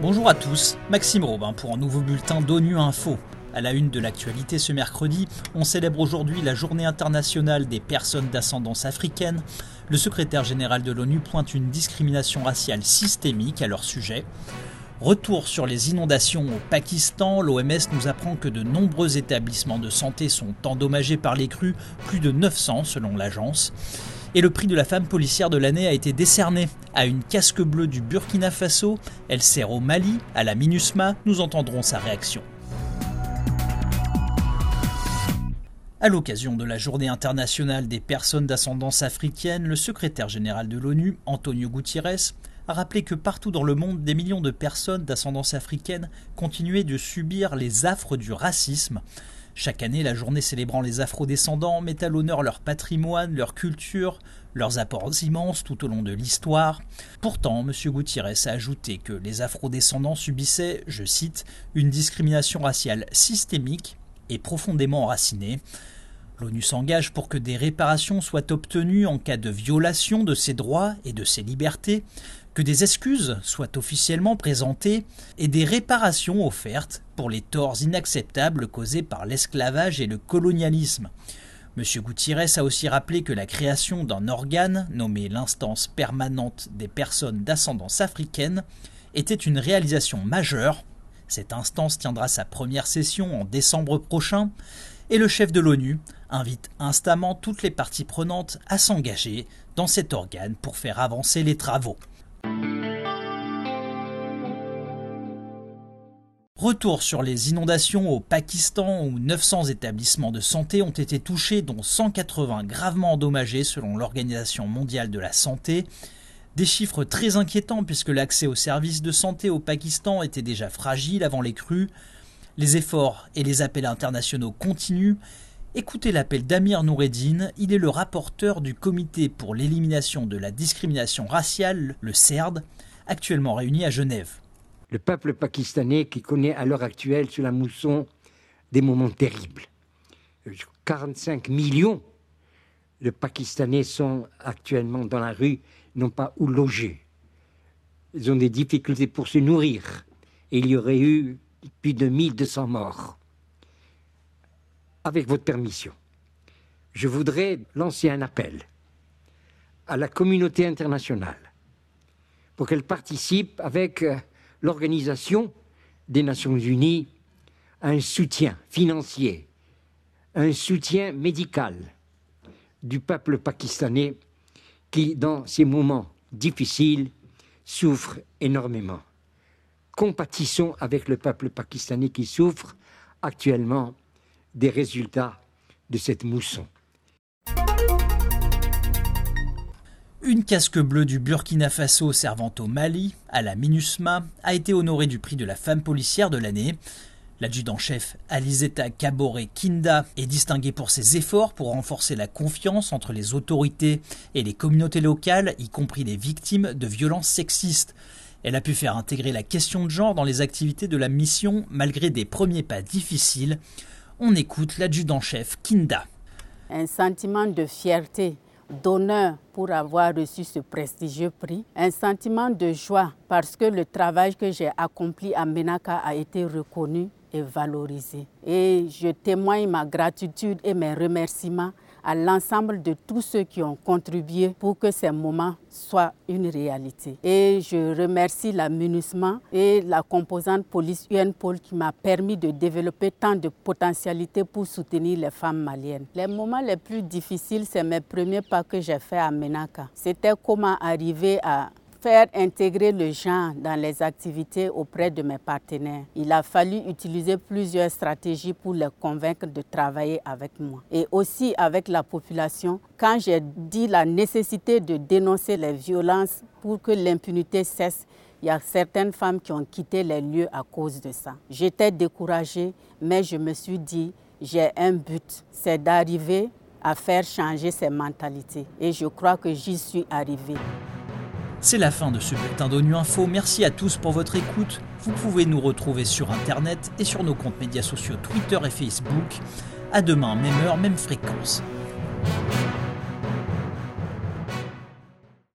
Bonjour à tous, Maxime Robin pour un nouveau bulletin d'ONU Info. À la une de l'actualité ce mercredi, on célèbre aujourd'hui la journée internationale des personnes d'ascendance africaine. Le secrétaire général de l'ONU pointe une discrimination raciale systémique à leur sujet. Retour sur les inondations au Pakistan, l'OMS nous apprend que de nombreux établissements de santé sont endommagés par les crues, plus de 900 selon l'agence. Et le prix de la femme policière de l'année a été décerné à une casque bleue du Burkina Faso. Elle sert au Mali, à la MINUSMA. Nous entendrons sa réaction. À l'occasion de la Journée internationale des personnes d'ascendance africaine, le secrétaire général de l'ONU, Antonio Gutiérrez, a rappelé que partout dans le monde, des millions de personnes d'ascendance africaine continuaient de subir les affres du racisme. Chaque année, la journée célébrant les afrodescendants met à l'honneur leur patrimoine, leur culture, leurs apports immenses tout au long de l'histoire. Pourtant, M. Gutiérrez a ajouté que les afrodescendants subissaient, je cite, une discrimination raciale systémique et profondément enracinée. L'ONU s'engage pour que des réparations soient obtenues en cas de violation de ses droits et de ses libertés, que des excuses soient officiellement présentées et des réparations offertes pour les torts inacceptables causés par l'esclavage et le colonialisme. M. Gutiérrez a aussi rappelé que la création d'un organe nommé l'instance permanente des personnes d'ascendance africaine était une réalisation majeure. Cette instance tiendra sa première session en décembre prochain et le chef de l'ONU invite instamment toutes les parties prenantes à s'engager dans cet organe pour faire avancer les travaux. Retour sur les inondations au Pakistan où 900 établissements de santé ont été touchés dont 180 gravement endommagés selon l'Organisation mondiale de la santé. Des chiffres très inquiétants puisque l'accès aux services de santé au Pakistan était déjà fragile avant les crues. Les efforts et les appels internationaux continuent. Écoutez l'appel d'Amir Noureddin, il est le rapporteur du comité pour l'élimination de la discrimination raciale, le CERD, actuellement réuni à Genève le peuple pakistanais qui connaît à l'heure actuelle sous la mousson des moments terribles. 45 millions de Pakistanais sont actuellement dans la rue, n'ont pas où loger. Ils ont des difficultés pour se nourrir. Et il y aurait eu plus de 1200 morts. Avec votre permission, je voudrais lancer un appel à la communauté internationale pour qu'elle participe avec euh, l'Organisation des Nations Unies un soutien financier, un soutien médical du peuple pakistanais qui, dans ces moments difficiles, souffre énormément. Compatissons avec le peuple pakistanais qui souffre actuellement des résultats de cette mousson. Une casque bleue du Burkina Faso servant au Mali, à la MINUSMA, a été honorée du prix de la femme policière de l'année. L'adjudant-chef Alizeta Kabore Kinda est distinguée pour ses efforts pour renforcer la confiance entre les autorités et les communautés locales, y compris les victimes de violences sexistes. Elle a pu faire intégrer la question de genre dans les activités de la mission malgré des premiers pas difficiles. On écoute l'adjudant-chef Kinda. Un sentiment de fierté d'honneur pour avoir reçu ce prestigieux prix, un sentiment de joie parce que le travail que j'ai accompli à Menaka a été reconnu et valorisé. Et je témoigne ma gratitude et mes remerciements à l'ensemble de tous ceux qui ont contribué pour que ces moments soient une réalité. Et je remercie la MINUSMA et la composante police UNPOL qui m'a permis de développer tant de potentialités pour soutenir les femmes maliennes. Les moments les plus difficiles, c'est mes premiers pas que j'ai fait à Menaka. C'était comment arriver à faire intégrer le genre dans les activités auprès de mes partenaires. Il a fallu utiliser plusieurs stratégies pour les convaincre de travailler avec moi. Et aussi avec la population, quand j'ai dit la nécessité de dénoncer les violences pour que l'impunité cesse, il y a certaines femmes qui ont quitté les lieux à cause de ça. J'étais découragée, mais je me suis dit, j'ai un but, c'est d'arriver à faire changer ces mentalités. Et je crois que j'y suis arrivée. C'est la fin de ce bulletin d'ONU Info. Merci à tous pour votre écoute. Vous pouvez nous retrouver sur Internet et sur nos comptes médias sociaux Twitter et Facebook. À demain, même heure, même fréquence.